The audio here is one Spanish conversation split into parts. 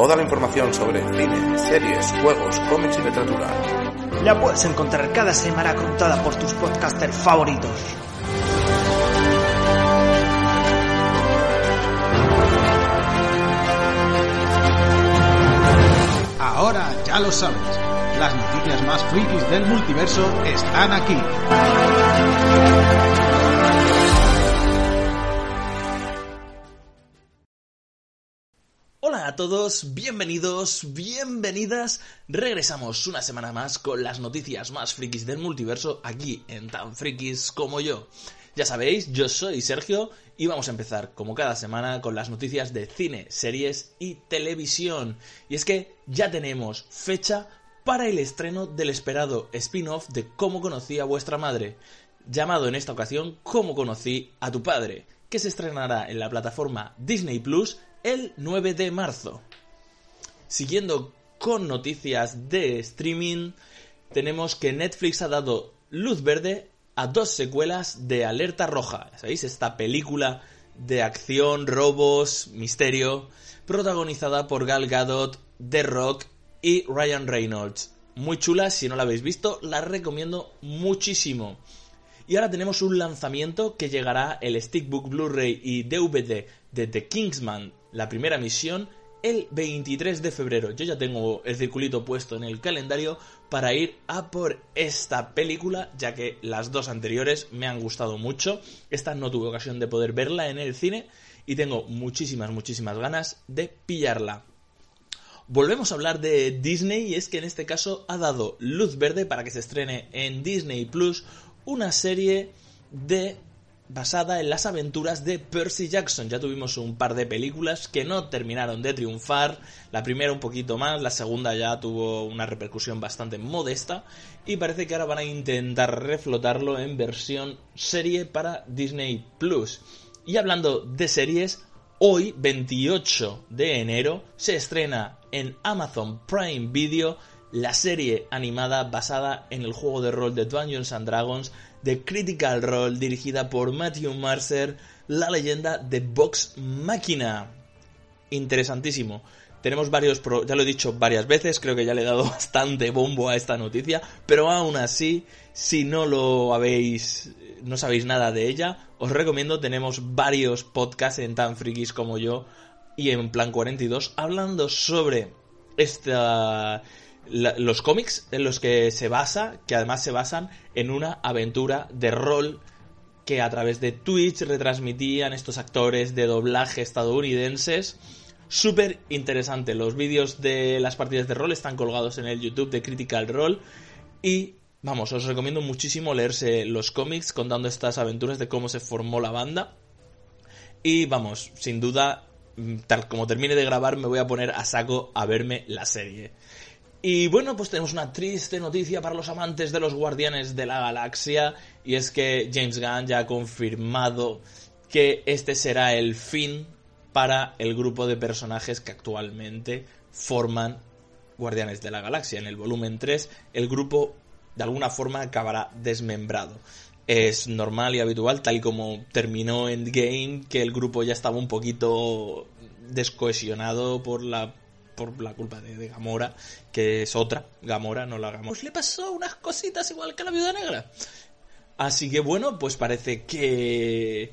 Toda la información sobre cine, series, juegos, cómics y literatura. La puedes encontrar cada semana contada por tus podcasters favoritos. Ahora ya lo sabes. Las noticias más frikis del multiverso están aquí. A todos, bienvenidos, bienvenidas. Regresamos una semana más con las noticias más frikis del multiverso aquí en Tan Frikis como yo. Ya sabéis, yo soy Sergio y vamos a empezar como cada semana con las noticias de cine, series y televisión. Y es que ya tenemos fecha para el estreno del esperado spin-off de Cómo conocí a vuestra madre, llamado en esta ocasión Cómo conocí a tu padre, que se estrenará en la plataforma Disney Plus el 9 de marzo. Siguiendo con noticias de streaming, tenemos que Netflix ha dado luz verde a dos secuelas de Alerta Roja. ¿Sabéis? Esta película de acción, robos, misterio, protagonizada por Gal Gadot, The Rock y Ryan Reynolds. Muy chula, si no la habéis visto, la recomiendo muchísimo. Y ahora tenemos un lanzamiento que llegará el Stickbook Blu-ray y DVD de The Kingsman, la primera misión, el 23 de febrero. Yo ya tengo el circulito puesto en el calendario para ir a por esta película, ya que las dos anteriores me han gustado mucho. Esta no tuve ocasión de poder verla en el cine y tengo muchísimas, muchísimas ganas de pillarla. Volvemos a hablar de Disney y es que en este caso ha dado luz verde para que se estrene en Disney Plus una serie de basada en las aventuras de Percy Jackson. Ya tuvimos un par de películas que no terminaron de triunfar. La primera un poquito más, la segunda ya tuvo una repercusión bastante modesta. Y parece que ahora van a intentar reflotarlo en versión serie para Disney Plus. Y hablando de series, hoy, 28 de enero, se estrena en Amazon Prime Video la serie animada basada en el juego de rol de Dungeons and Dragons de Critical Role dirigida por Matthew Mercer, la leyenda de Vox Máquina. Interesantísimo. Tenemos varios, ya lo he dicho varias veces, creo que ya le he dado bastante bombo a esta noticia, pero aún así, si no lo habéis, no sabéis nada de ella, os recomiendo, tenemos varios podcasts en tan frikis como yo y en Plan 42 hablando sobre esta los cómics en los que se basa, que además se basan en una aventura de rol que a través de Twitch retransmitían estos actores de doblaje estadounidenses. Súper interesante. Los vídeos de las partidas de rol están colgados en el YouTube de Critical Role. Y vamos, os recomiendo muchísimo leerse los cómics contando estas aventuras de cómo se formó la banda. Y vamos, sin duda, tal como termine de grabar, me voy a poner a saco a verme la serie. Y bueno, pues tenemos una triste noticia para los amantes de los Guardianes de la Galaxia, y es que James Gunn ya ha confirmado que este será el fin para el grupo de personajes que actualmente forman Guardianes de la Galaxia. En el volumen 3, el grupo de alguna forma acabará desmembrado. Es normal y habitual, tal y como terminó Endgame, que el grupo ya estaba un poquito descohesionado por la por la culpa de, Gamora, que es otra Gamora, no la Gamora. Pues le pasó unas cositas igual que a la viuda negra. Así que bueno, pues parece que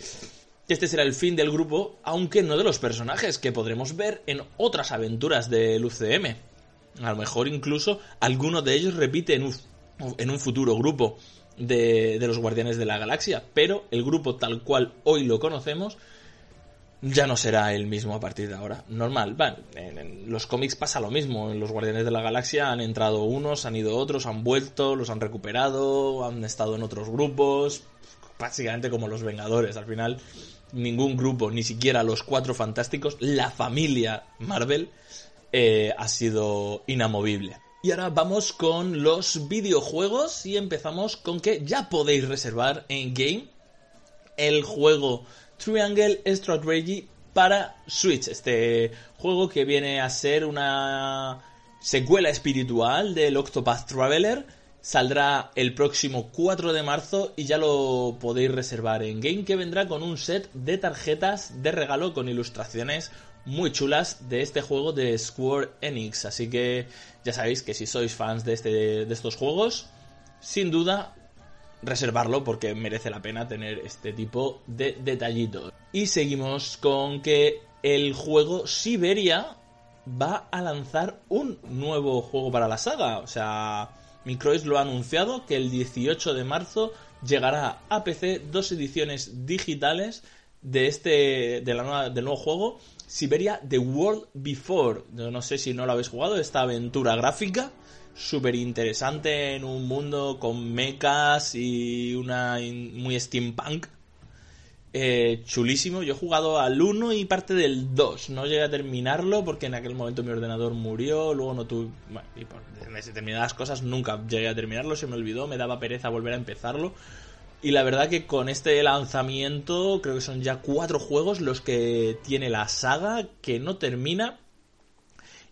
este será el fin del grupo, aunque no de los personajes que podremos ver en otras aventuras del UCM. A lo mejor incluso alguno de ellos repite en un, en un futuro grupo de, de los Guardianes de la Galaxia, pero el grupo tal cual hoy lo conocemos ya no será el mismo a partir de ahora. Normal, en, los cómics pasa lo mismo. En los Guardianes de la Galaxia han entrado unos, han ido otros, han vuelto, los han recuperado, han estado en otros grupos. Básicamente como los Vengadores. Al final, ningún grupo, ni siquiera los cuatro fantásticos, la familia Marvel, eh, ha sido inamovible. Y ahora vamos con los videojuegos y empezamos con que ya podéis reservar en Game el juego Triangle Strategy para Switch. Este juego que viene a ser una secuela espiritual del Octopath Traveler. Saldrá el próximo 4 de marzo y ya lo podéis reservar en Game que vendrá con un set de tarjetas de regalo con ilustraciones muy chulas de este juego de Square Enix. Así que ya sabéis que si sois fans de, este, de estos juegos, sin duda reservarlo porque merece la pena tener este tipo de detallitos. Y seguimos con que el juego Siberia va a lanzar un nuevo juego para la saga. O sea, Microids lo ha anunciado que el 18 de marzo llegará a PC dos ediciones digitales de este de la nueva, del nuevo juego Siberia The World Before. Yo no sé si no lo habéis jugado, esta aventura gráfica súper interesante en un mundo con mechas y una muy steampunk. Eh, chulísimo. Yo he jugado al 1 y parte del 2. No llegué a terminarlo porque en aquel momento mi ordenador murió. Luego no tuve. Bueno, determinadas cosas nunca llegué a terminarlo. Se me olvidó. Me daba pereza volver a empezarlo. Y la verdad que con este lanzamiento creo que son ya cuatro juegos los que tiene la saga que no termina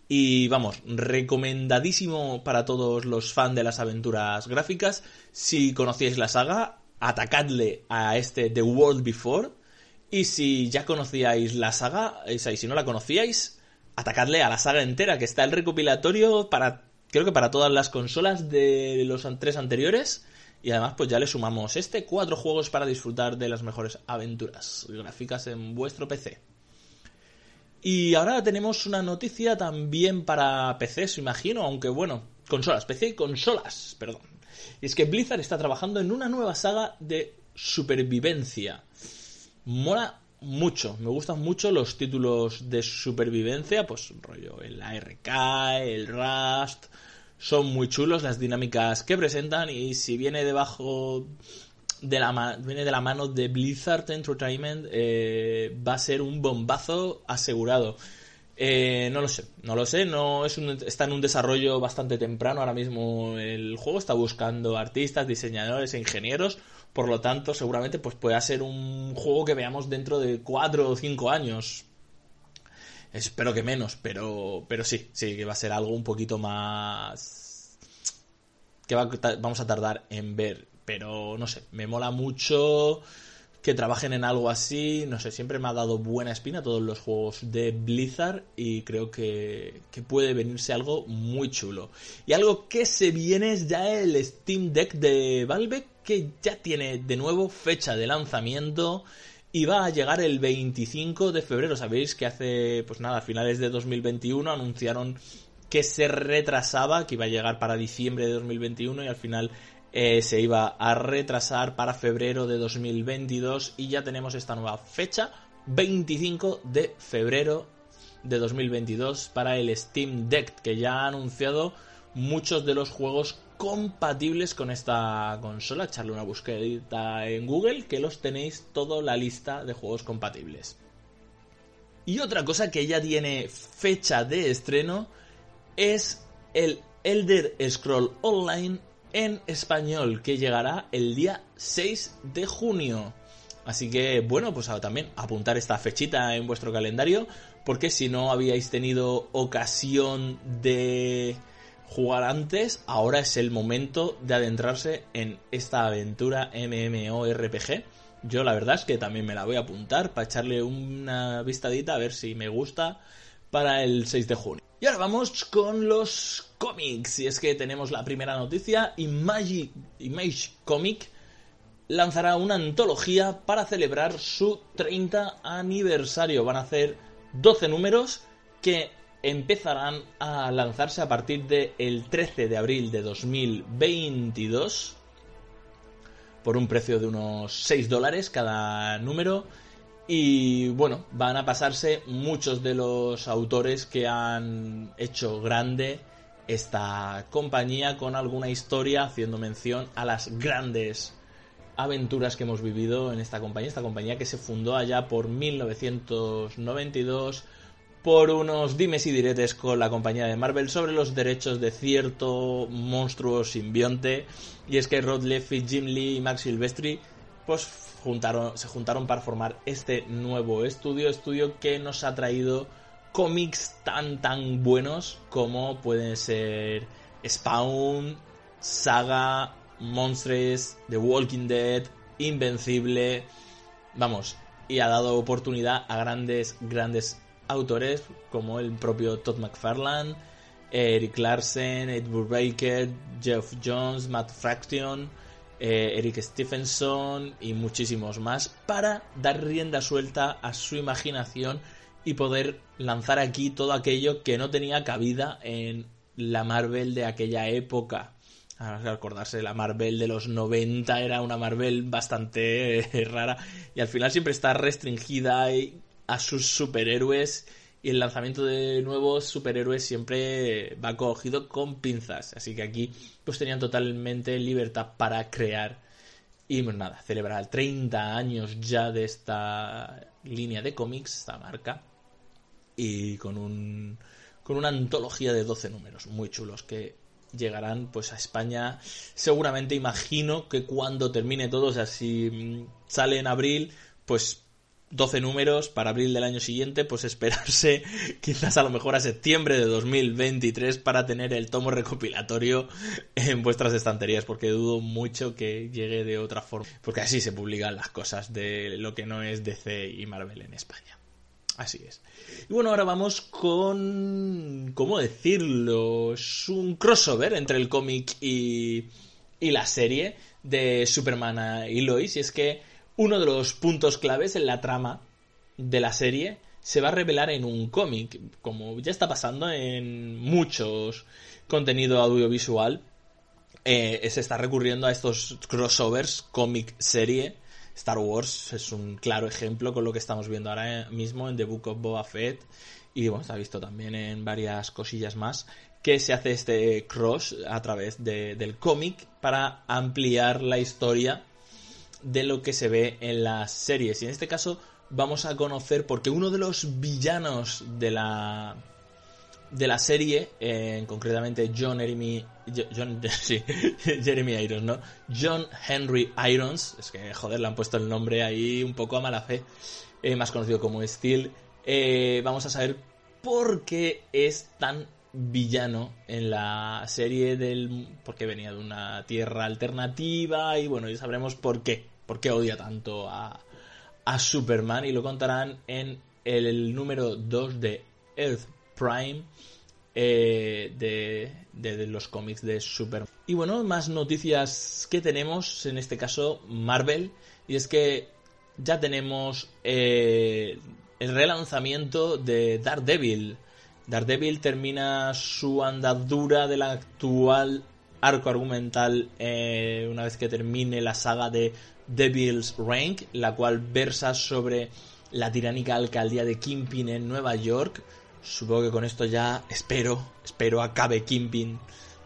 y vamos, recomendadísimo para todos los fans de las aventuras gráficas. Si conocíais la saga, atacadle a este The World Before. Y si ya conocíais la saga, y si no la conocíais, atacadle a la saga entera, que está el recopilatorio para, creo que para todas las consolas de los tres anteriores. Y además, pues ya le sumamos este, cuatro juegos para disfrutar de las mejores aventuras gráficas en vuestro PC. Y ahora tenemos una noticia también para PCs, imagino, aunque bueno, consolas, PC y consolas, perdón. Y es que Blizzard está trabajando en una nueva saga de supervivencia. Mola mucho, me gustan mucho los títulos de supervivencia, pues rollo el ARK, el Rust, son muy chulos las dinámicas que presentan y si viene debajo de la viene de la mano de Blizzard Entertainment, eh, va a ser un bombazo asegurado. Eh, no lo sé, no lo sé, no es está en un desarrollo bastante temprano ahora mismo el juego, está buscando artistas, diseñadores e ingenieros, por lo tanto seguramente pues pueda ser un juego que veamos dentro de 4 o 5 años. Espero que menos, pero, pero sí, sí, que va a ser algo un poquito más... que vamos a tardar en ver pero no sé, me mola mucho que trabajen en algo así, no sé, siempre me ha dado buena espina todos los juegos de Blizzard y creo que, que, puede venirse algo muy chulo. Y algo que se viene es ya el Steam Deck de Valve que ya tiene de nuevo fecha de lanzamiento y va a llegar el 25 de febrero. Sabéis que hace, pues nada, a finales de 2021 anunciaron que se retrasaba, que iba a llegar para diciembre de 2021 y al final eh, se iba a retrasar para febrero de 2022 y ya tenemos esta nueva fecha, 25 de febrero de 2022 para el Steam Deck, que ya ha anunciado muchos de los juegos compatibles con esta consola. Echarle una búsqueda en Google que los tenéis toda la lista de juegos compatibles. Y otra cosa que ya tiene fecha de estreno es el Elder Scroll Online en español que llegará el día 6 de junio. Así que bueno, pues también apuntar esta fechita en vuestro calendario porque si no habíais tenido ocasión de jugar antes, ahora es el momento de adentrarse en esta aventura MMORPG. Yo la verdad es que también me la voy a apuntar para echarle una vistadita a ver si me gusta para el 6 de junio. Y ahora vamos con los cómics. Y es que tenemos la primera noticia. Image, Image Comic lanzará una antología para celebrar su 30 aniversario. Van a hacer 12 números que empezarán a lanzarse a partir del 13 de abril de 2022 por un precio de unos 6 dólares cada número y bueno, van a pasarse muchos de los autores que han hecho grande esta compañía con alguna historia haciendo mención a las grandes aventuras que hemos vivido en esta compañía, esta compañía que se fundó allá por 1992 por unos dimes y diretes con la compañía de Marvel sobre los derechos de cierto monstruo simbionte. Y es que Rod Leffy, Jim Lee y Max Silvestri pues se juntaron para formar este nuevo estudio, estudio que nos ha traído cómics tan tan buenos como pueden ser Spawn, Saga, Monsters, The Walking Dead, Invencible, vamos, y ha dado oportunidad a grandes, grandes autores como el propio Todd McFarlane, Eric Larsen, Ed Brubaker, Jeff Jones, Matt Fraction, eh, Eric Stephenson y muchísimos más para dar rienda suelta a su imaginación y poder lanzar aquí todo aquello que no tenía cabida en la Marvel de aquella época. A acordarse, la Marvel de los 90 era una Marvel bastante eh, rara y al final siempre está restringida a sus superhéroes y el lanzamiento de nuevos superhéroes siempre va cogido con pinzas. Así que aquí pues tenían totalmente libertad para crear y pues nada, celebrar 30 años ya de esta línea de cómics, esta marca, y con un con una antología de 12 números muy chulos que llegarán pues a España seguramente imagino que cuando termine todo o sea si mm, sale en abril pues 12 números para abril del año siguiente, pues esperarse quizás a lo mejor a septiembre de 2023 para tener el tomo recopilatorio en vuestras estanterías, porque dudo mucho que llegue de otra forma, porque así se publican las cosas de lo que no es DC y Marvel en España. Así es. Y bueno, ahora vamos con... ¿Cómo decirlo? Es un crossover entre el cómic y, y la serie de Superman y Lois, y es que uno de los puntos claves en la trama de la serie se va a revelar en un cómic, como ya está pasando en muchos contenido audiovisual. Eh, se está recurriendo a estos crossovers, cómic, serie. Star Wars es un claro ejemplo con lo que estamos viendo ahora mismo en The Book of Boba Fett. Y bueno, se ha visto también en varias cosillas más que se hace este cross a través del cómic para ampliar la historia de lo que se ve en las series. Y en este caso vamos a conocer porque uno de los villanos de la de la serie, eh, concretamente John Jeremy, John, Jeremy Irons, ¿no? John Henry Irons, es que joder, le han puesto el nombre ahí un poco a mala fe, eh, más conocido como Steel. Eh, vamos a saber por qué es tan villano en la serie del porque venía de una tierra alternativa y bueno, ya sabremos por qué por qué odia tanto a, a Superman y lo contarán en el, número 2 de Earth Prime eh, de, de, los cómics de Superman. Y bueno, más noticias que tenemos, en este caso Marvel, y es que ya tenemos eh, el relanzamiento de Daredevil. Daredevil termina su andadura del actual arco argumental eh, una vez que termine la saga de Devil's Rank, la cual versa sobre la tiránica alcaldía de Kimpin en Nueva York. Supongo que con esto ya espero, espero acabe Kimpin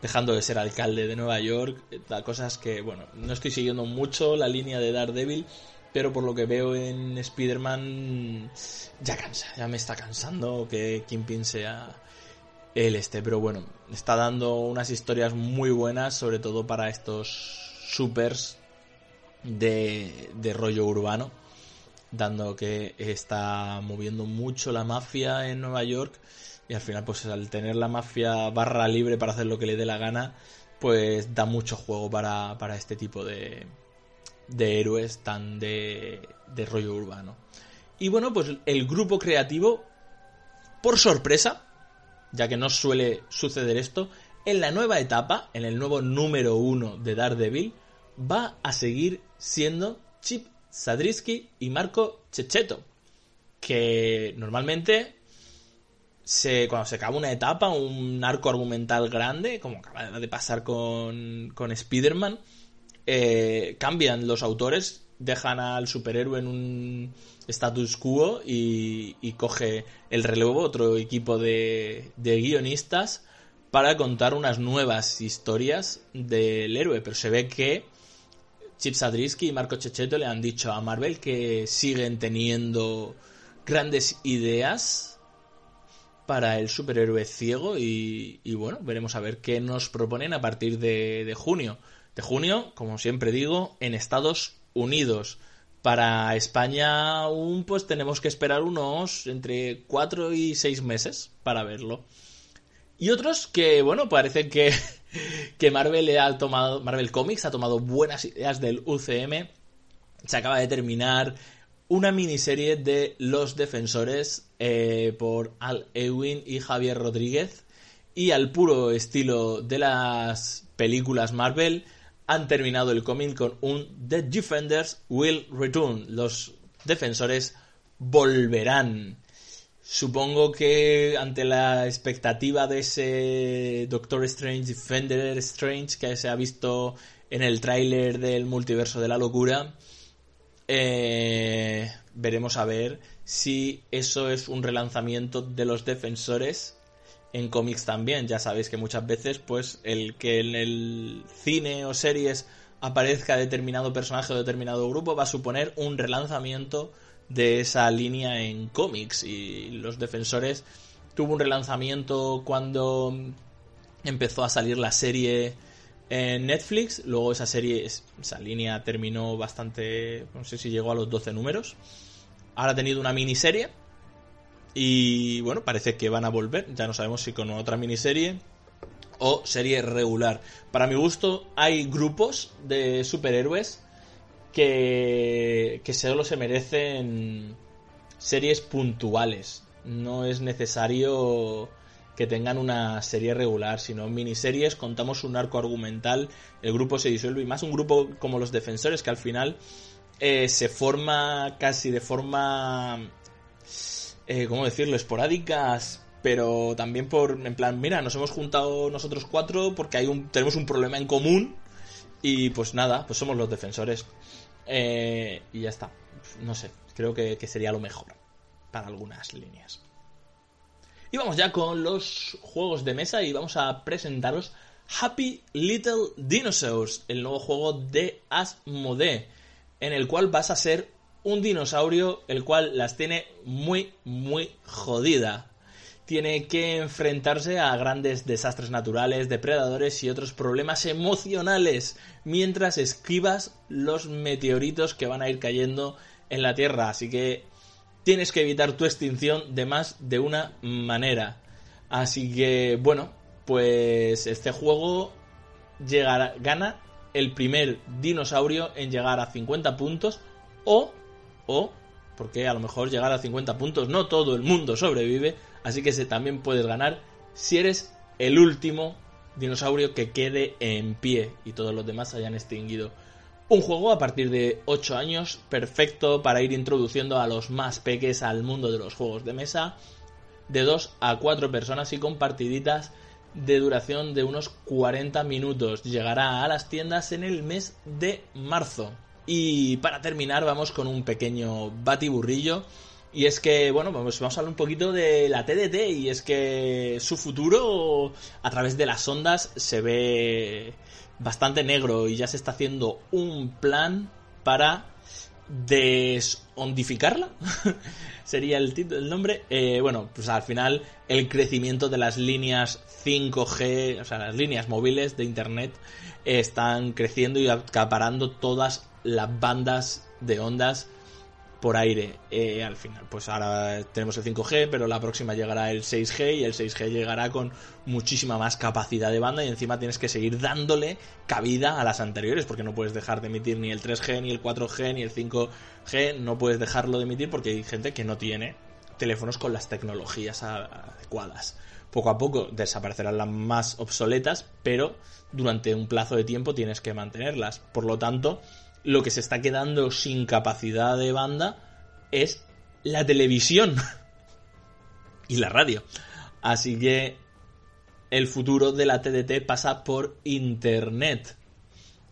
dejando de ser alcalde de Nueva York. Cosas que, bueno, no estoy siguiendo mucho la línea de Daredevil, pero por lo que veo en Spider-Man ya cansa, ya me está cansando que Kimpin sea el este. Pero bueno, está dando unas historias muy buenas, sobre todo para estos supers de, rollo urbano, dando que está moviendo mucho la mafia en Nueva York y al final pues al tener la mafia barra libre para hacer lo que le dé la gana, pues da mucho juego para, para este tipo de, de héroes tan de, de rollo urbano. Y bueno, pues el grupo creativo, por sorpresa, ya que no suele suceder esto, en la nueva etapa, en el nuevo número uno de Daredevil, va a seguir siendo Chip Sadrisky y Marco Checheto. Que normalmente se, cuando se acaba una etapa, un arco argumental grande, como acaba de pasar con, con Spider-Man, eh, cambian los autores, dejan al superhéroe en un status quo y, y coge el relevo otro equipo de, de guionistas para contar unas nuevas historias del héroe. Pero se ve que Chip Sadrisky y Marco Checheto le han dicho a Marvel que siguen teniendo grandes ideas para el superhéroe ciego y, bueno, veremos a ver qué nos proponen a partir de, junio. De junio, como siempre digo, en Estados Unidos. Para España aún pues tenemos que esperar unos entre 4 y 6 meses para verlo. Y otros que, bueno, parece que que Marvel ha tomado, Marvel Comics ha tomado buenas ideas del UCM. Se acaba de terminar una miniserie de Los Defensores eh, por Al Ewing y Javier Rodríguez y al puro estilo de las películas Marvel han terminado el cómic con un The Defenders Will Return. Los defensores volverán. Supongo que ante la expectativa de ese Doctor Strange, Defender Strange que se ha visto en el tráiler del multiverso de la locura, eh, veremos a ver si eso es un relanzamiento de los defensores en cómics también. Ya sabéis que muchas veces, pues, el que en el cine o series aparezca determinado personaje o determinado grupo va a suponer un relanzamiento de esa línea en cómics. Y los defensores tuvo un relanzamiento cuando empezó a salir la serie en Netflix. Luego esa serie, esa línea terminó bastante, no sé si llegó a los 12 números. Ahora ha tenido una miniserie. Y bueno, parece que van a volver. Ya no sabemos si con otra miniserie o serie regular. Para mi gusto, hay grupos de superhéroes que, que solo se merecen series puntuales. No es necesario que tengan una serie regular, sino miniseries, contamos un arco argumental, el grupo se disuelve y más un grupo como los defensores que al final eh, se forma casi de forma, eh, ¿cómo decirlo?, esporádicas, pero también por, en plan, mira, nos hemos juntado nosotros cuatro porque hay un, tenemos un problema en común y pues nada, pues somos los defensores. Eh, y ya está, no sé, creo que sería lo mejor para algunas líneas. Y vamos ya con los juegos de mesa y vamos a presentaros Happy Little Dinosaurs, el nuevo juego de Asmodee, en el cual vas a ser un dinosaurio el cual las tiene muy, muy jodida. Tiene que enfrentarse a grandes desastres naturales, depredadores y otros problemas emocionales mientras esquivas los meteoritos que van a ir cayendo en la Tierra. Así que tienes que evitar tu extinción de más de una manera. Así que, bueno, pues este juego llegará, gana el primer dinosaurio en llegar a 50 puntos o, o, porque a lo mejor llegar a 50 puntos no todo el mundo sobrevive, así que se también puedes ganar si eres el último dinosaurio que quede en pie y todos los demás hayan extinguido. Un juego a partir de 8 años, perfecto para ir introduciendo a los más peques al mundo de los juegos de mesa, de 2 a 4 personas y con partiditas de duración de unos 40 minutos. Llegará a las tiendas en el mes de marzo. Y para terminar vamos con un pequeño batiburrillo. Y es que, bueno, vamos, vamos a hablar un poquito de la TDT y es que su futuro a través de las ondas se ve bastante negro y ya se está haciendo un plan para desondificarla. Sería el, título, el nombre. Eh, bueno, pues al final el crecimiento de las líneas 5G, o sea, las líneas móviles de Internet están creciendo y acaparando todas las bandas de ondas por aire eh, al final. Pues ahora tenemos el 5G, pero la próxima llegará el 6G y el 6G llegará con muchísima más capacidad de banda y encima tienes que seguir dándole cabida a las anteriores porque no puedes dejar de emitir ni el 3G, ni el 4G, ni el 5G, no puedes dejarlo de emitir porque hay gente que no tiene teléfonos con las tecnologías adecuadas. Poco a poco desaparecerán las más obsoletas, pero durante un plazo de tiempo tienes que mantenerlas. Por lo tanto, lo que se está quedando sin capacidad de banda es la televisión y la radio. Así que el futuro de la TDT pasa por Internet.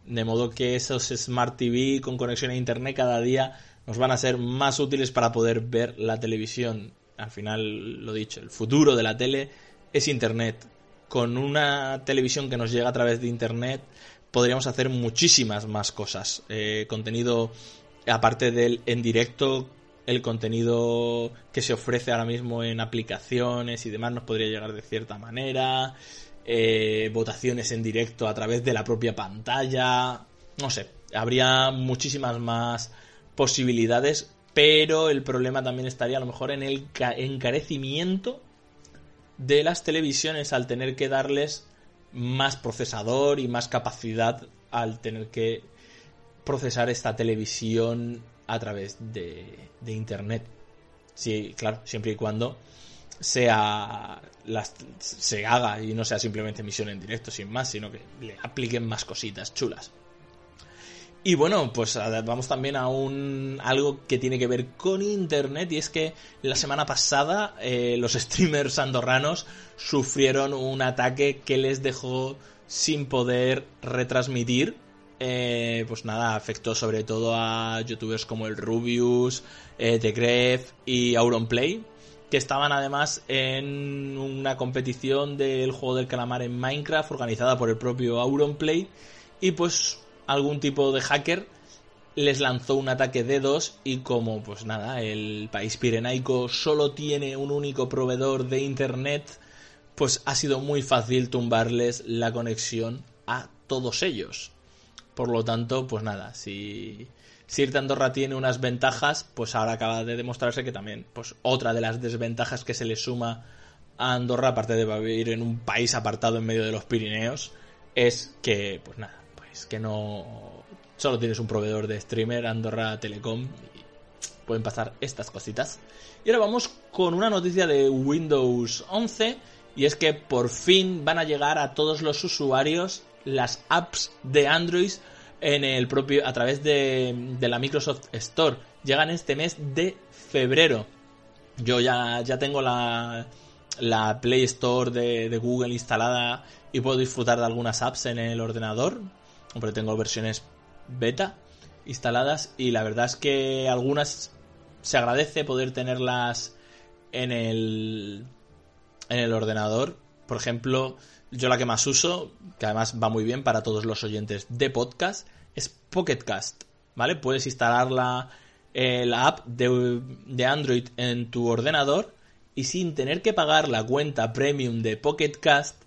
De modo que esos Smart TV con conexión a Internet cada día nos van a ser más útiles para poder ver la televisión. Al final, lo dicho, el futuro de la tele es Internet. Con una televisión que nos llega a través de Internet, podríamos hacer muchísimas más cosas. Eh, contenido, aparte del en directo, el contenido que se ofrece ahora mismo en aplicaciones y demás nos podría llegar de cierta manera. Eh, votaciones en directo a través de la propia pantalla. No sé, habría muchísimas más posibilidades, pero el problema también estaría a lo mejor en el encarecimiento de las televisiones al tener que darles más procesador y más capacidad al tener que procesar esta televisión a través de, internet. Sí, claro, siempre y cuando sea se haga y no sea simplemente emisión en directo sin más, sino que le apliquen más cositas chulas. Y bueno, pues vamos también a un algo que tiene que ver con internet y es que la semana pasada eh, los streamers andorranos sufrieron un ataque que les dejó sin poder retransmitir. Eh, pues nada, afectó sobre todo a youtubers como el Rubius, eh, y Auronplay, que estaban además en una competición del juego del calamar en Minecraft organizada por el propio Auronplay y pues algún tipo de hacker les lanzó un ataque de dos y como pues nada, el país pirenaico solo tiene un único proveedor de internet, pues ha sido muy fácil tumbarles la conexión a todos ellos. Por lo tanto, pues nada, si Sirte Andorra tiene unas ventajas, pues ahora acaba de demostrarse que también, pues otra de las desventajas que se le suma a Andorra, aparte de vivir en un país apartado en medio de los Pirineos, es que, pues nada, que no solo tienes un proveedor de streamer, Andorra Telecom, y pueden pasar estas cositas. Y ahora vamos con una noticia de Windows 11, y es que por fin van a llegar a todos los usuarios las apps de Android en el propio a través de, la Microsoft Store. Llegan este mes de febrero. Yo ya, ya tengo la, la Play Store de, Google instalada y puedo disfrutar de algunas apps en el ordenador. Hombre, tengo versiones beta instaladas y la verdad es que algunas se agradece poder tenerlas en el en el ordenador. Por ejemplo, yo la que más uso, que además va muy bien para todos los oyentes de podcast, es Pocketcast, ¿vale? Puedes instalar la, la app de, de Android en tu ordenador y sin tener que pagar la cuenta premium de Pocketcast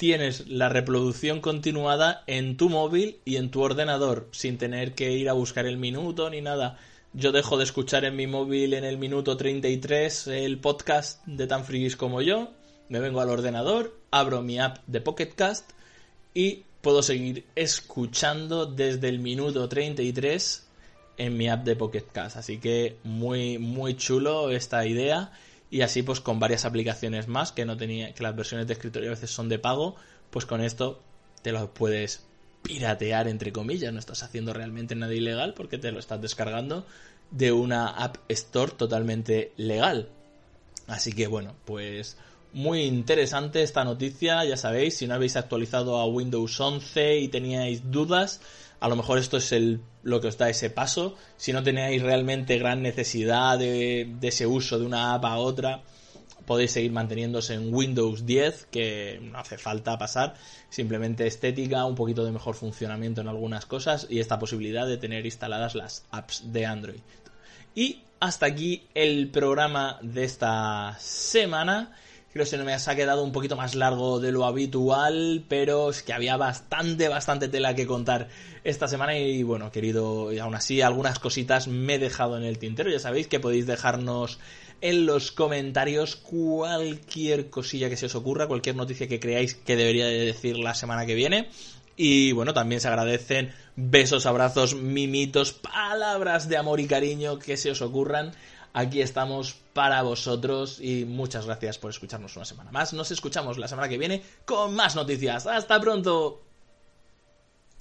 tienes la reproducción continuada en tu móvil y en tu ordenador, sin tener que ir a buscar el minuto ni nada. Yo dejo de escuchar en mi móvil en el minuto 33 el podcast de tan frigis como yo, me vengo al ordenador, abro mi app de Pocketcast y puedo seguir escuchando desde el minuto 33 en mi app de Pocketcast. Así que muy muy chulo esta idea y así pues con varias aplicaciones más que no tenía que las versiones de escritorio a veces son de pago pues con esto te lo puedes piratear entre comillas. No estás haciendo realmente nada ilegal porque te lo estás descargando de una app store totalmente legal. Así que bueno pues muy interesante esta noticia. Ya sabéis si no habéis actualizado a Windows 11 y teníais dudas a lo mejor esto es el, lo que os da ese paso. Si no tenéis realmente gran necesidad de, ese uso de una app a otra, podéis seguir manteniéndose en Windows 10, que no hace falta pasar, simplemente estética, un poquito de mejor funcionamiento en algunas cosas y esta posibilidad de tener instaladas las apps de Android. Y hasta aquí el programa de esta semana. Creo que se me ha quedado un poquito más largo de lo habitual, pero es que había bastante, bastante tela que contar esta semana y bueno, querido, y aún así algunas cositas me he dejado en el tintero. Ya sabéis que podéis dejarnos en los comentarios cualquier cosilla que se os ocurra, cualquier noticia que creáis que debería de decir la semana que viene. Y bueno, también se agradecen besos, abrazos, mimitos, palabras de amor y cariño que se os ocurran. Aquí estamos para vosotros y muchas gracias por escucharnos una semana más. Nos escuchamos la semana que viene con más noticias. Hasta pronto.